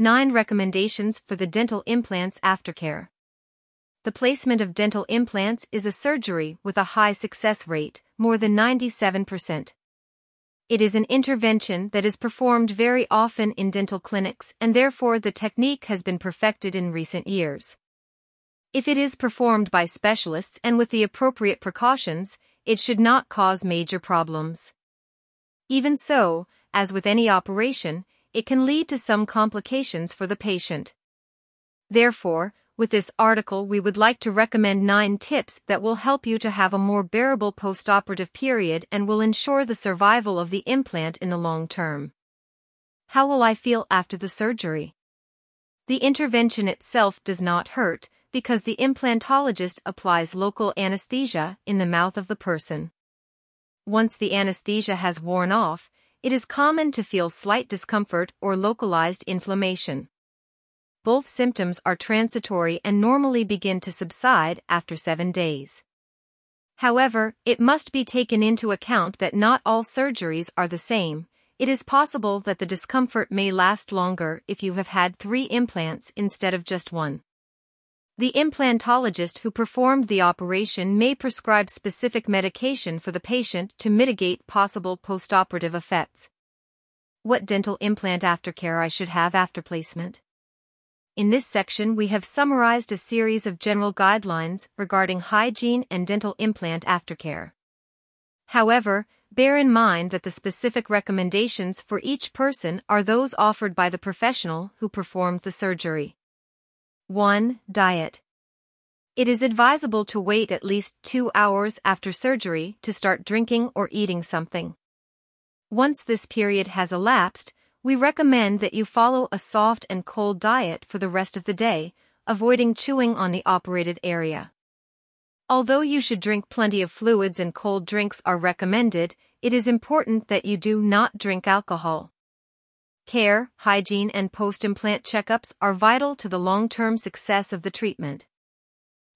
9 Recommendations for the Dental Implants Aftercare. The placement of dental implants is a surgery with a high success rate, more than 97%. It is an intervention that is performed very often in dental clinics and therefore the technique has been perfected in recent years. If it is performed by specialists and with the appropriate precautions, it should not cause major problems. Even so, as with any operation, it can lead to some complications for the patient. Therefore, with this article we would like to recommend 9 tips that will help you to have a more bearable postoperative period and will ensure the survival of the implant in the long term. How will I feel after the surgery? The intervention itself does not hurt because the implantologist applies local anesthesia in the mouth of the person. Once the anesthesia has worn off, it is common to feel slight discomfort or localized inflammation. Both symptoms are transitory and normally begin to subside after seven days. However, it must be taken into account that not all surgeries are the same. It is possible that the discomfort may last longer if you have had three implants instead of just one. The implantologist who performed the operation may prescribe specific medication for the patient to mitigate possible postoperative effects. What dental implant aftercare I should have after placement? In this section we have summarized a series of general guidelines regarding hygiene and dental implant aftercare. However, bear in mind that the specific recommendations for each person are those offered by the professional who performed the surgery. 1. Diet. It is advisable to wait at least two hours after surgery to start drinking or eating something. Once this period has elapsed, we recommend that you follow a soft and cold diet for the rest of the day, avoiding chewing on the operated area. Although you should drink plenty of fluids and cold drinks are recommended, it is important that you do not drink alcohol. Care, hygiene and post-implant checkups are vital to the long-term success of the treatment.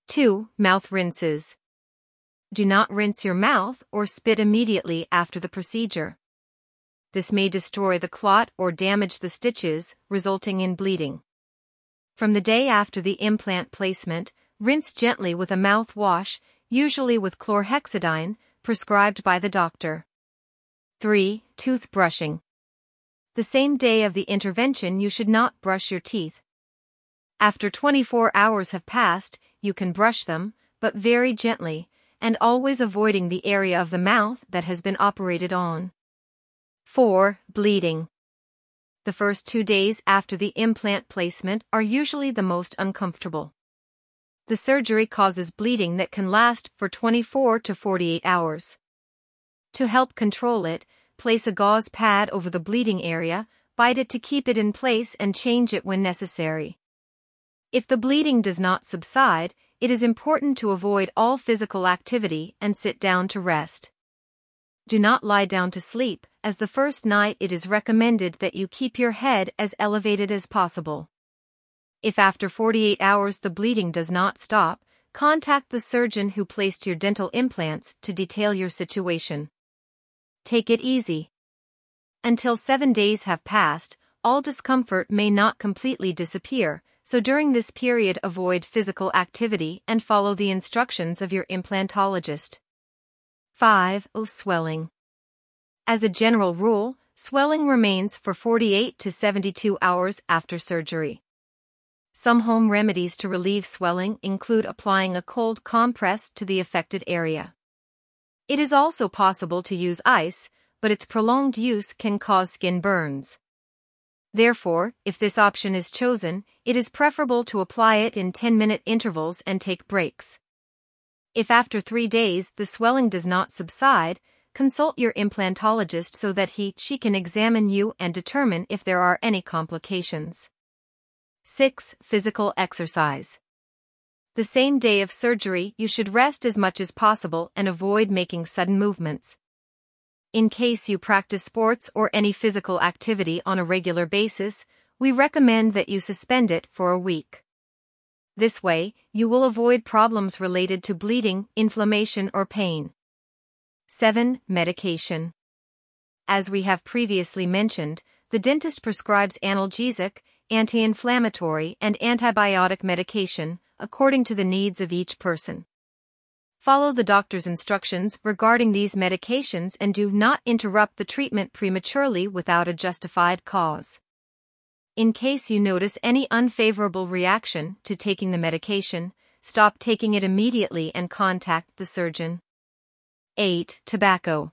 2. Mouth rinses. Do not rinse your mouth or spit immediately after the procedure. This may destroy the clot or damage the stitches, resulting in bleeding. From the day after the implant placement, rinse gently with a mouthwash, usually with chlorhexidine, prescribed by the doctor. 3. Tooth brushing. The same day of the intervention you should not brush your teeth. After 24 hours have passed, you can brush them, but very gently, and always avoiding the area of the mouth that has been operated on. 4. Bleeding. The first two days after the implant placement are usually the most uncomfortable. The surgery causes bleeding that can last for 24 to 48 hours. To help control it, place a gauze pad over the bleeding area, bite it to keep it in place and change it when necessary. If the bleeding does not subside, it is important to avoid all physical activity and sit down to rest. Do not lie down to sleep, as the first night it is recommended that you keep your head as elevated as possible. If after 48 hours the bleeding does not stop, contact the surgeon who placed your dental implants to detail your situation. Take it easy. Until seven days have passed, all discomfort may not completely disappear, so during this period avoid physical activity and follow the instructions of your implantologist. 5. O swelling. As a general rule, swelling remains for 48 to 72 hours after surgery. Some home remedies to relieve swelling include applying a cold compress to the affected area. It is also possible to use ice, but its prolonged use can cause skin burns. Therefore, if this option is chosen, it is preferable to apply it in 10-minute intervals and take breaks. If after three days the swelling does not subside, consult your implantologist so that he she can examine you and determine if there are any complications. 6. Physical exercise. The same day of surgery, you should rest as much as possible and avoid making sudden movements. In case you practice sports or any physical activity on a regular basis, we recommend that you suspend it for a week. This way, you will avoid problems related to bleeding, inflammation, or pain. 7. Medication. As we have previously mentioned, the dentist prescribes analgesic, anti-inflammatory and antibiotic medication, according to the needs of each person. Follow the doctor's instructions regarding these medications and do not interrupt the treatment prematurely without a justified cause. In case you notice any unfavorable reaction to taking the medication, stop taking it immediately and contact the surgeon. 8. Tobacco.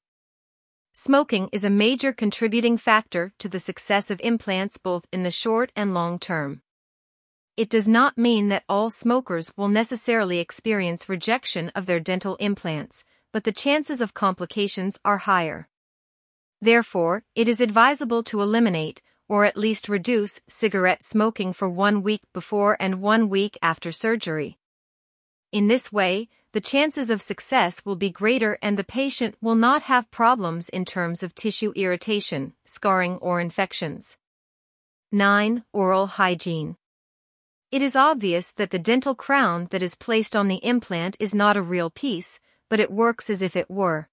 Smoking is a major contributing factor to the success of implants both in the short and long term. It does not mean that all smokers will necessarily experience rejection of their dental implants, but the chances of complications are higher. Therefore, it is advisable to eliminate, or at least reduce, cigarette smoking for one week before and one week after surgery. In this way, the chances of success will be greater and the patient will not have problems in terms of tissue irritation, scarring, or infections. 9. Oral hygiene. It is obvious that the dental crown that is placed on the implant is not a real piece, but it works as if it were.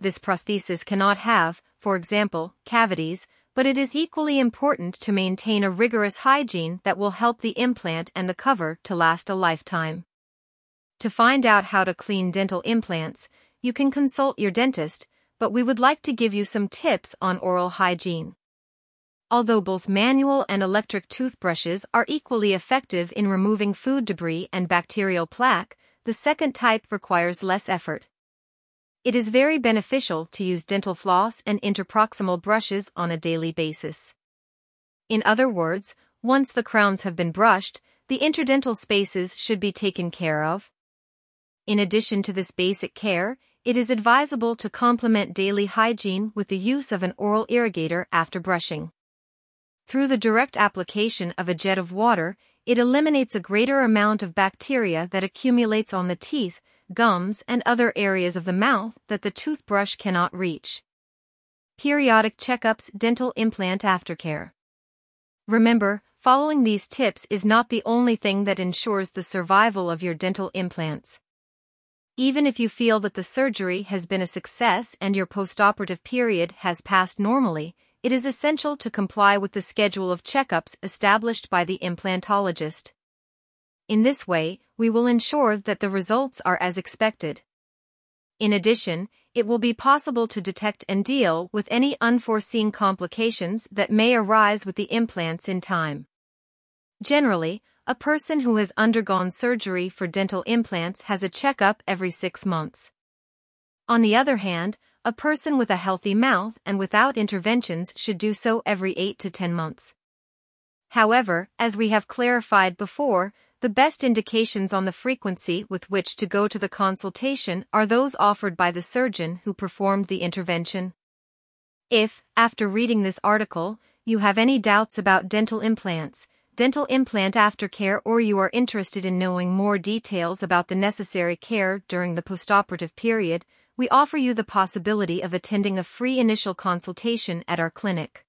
This prosthesis cannot have, for example, cavities, but it is equally important to maintain a rigorous hygiene that will help the implant and the cover to last a lifetime. To find out how to clean dental implants, you can consult your dentist, but we would like to give you some tips on oral hygiene. Although both manual and electric toothbrushes are equally effective in removing food debris and bacterial plaque, the second type requires less effort. It is very beneficial to use dental floss and interproximal brushes on a daily basis. In other words, once the crowns have been brushed, the interdental spaces should be taken care of, in addition to this basic care, it is advisable to complement daily hygiene with the use of an oral irrigator after brushing. Through the direct application of a jet of water, it eliminates a greater amount of bacteria that accumulates on the teeth, gums, and other areas of the mouth that the toothbrush cannot reach. Periodic checkups dental implant aftercare. Remember, following these tips is not the only thing that ensures the survival of your dental implants. Even if you feel that the surgery has been a success and your postoperative period has passed normally, it is essential to comply with the schedule of checkups established by the implantologist. In this way, we will ensure that the results are as expected. In addition, it will be possible to detect and deal with any unforeseen complications that may arise with the implants in time. Generally, a person who has undergone surgery for dental implants has a checkup every six months. On the other hand, a person with a healthy mouth and without interventions should do so every 8 to 10 months. However, as we have clarified before, the best indications on the frequency with which to go to the consultation are those offered by the surgeon who performed the intervention. If, after reading this article, you have any doubts about dental implants, dental implant aftercare or you are interested in knowing more details about the necessary care during the postoperative period, we offer you the possibility of attending a free initial consultation at our clinic.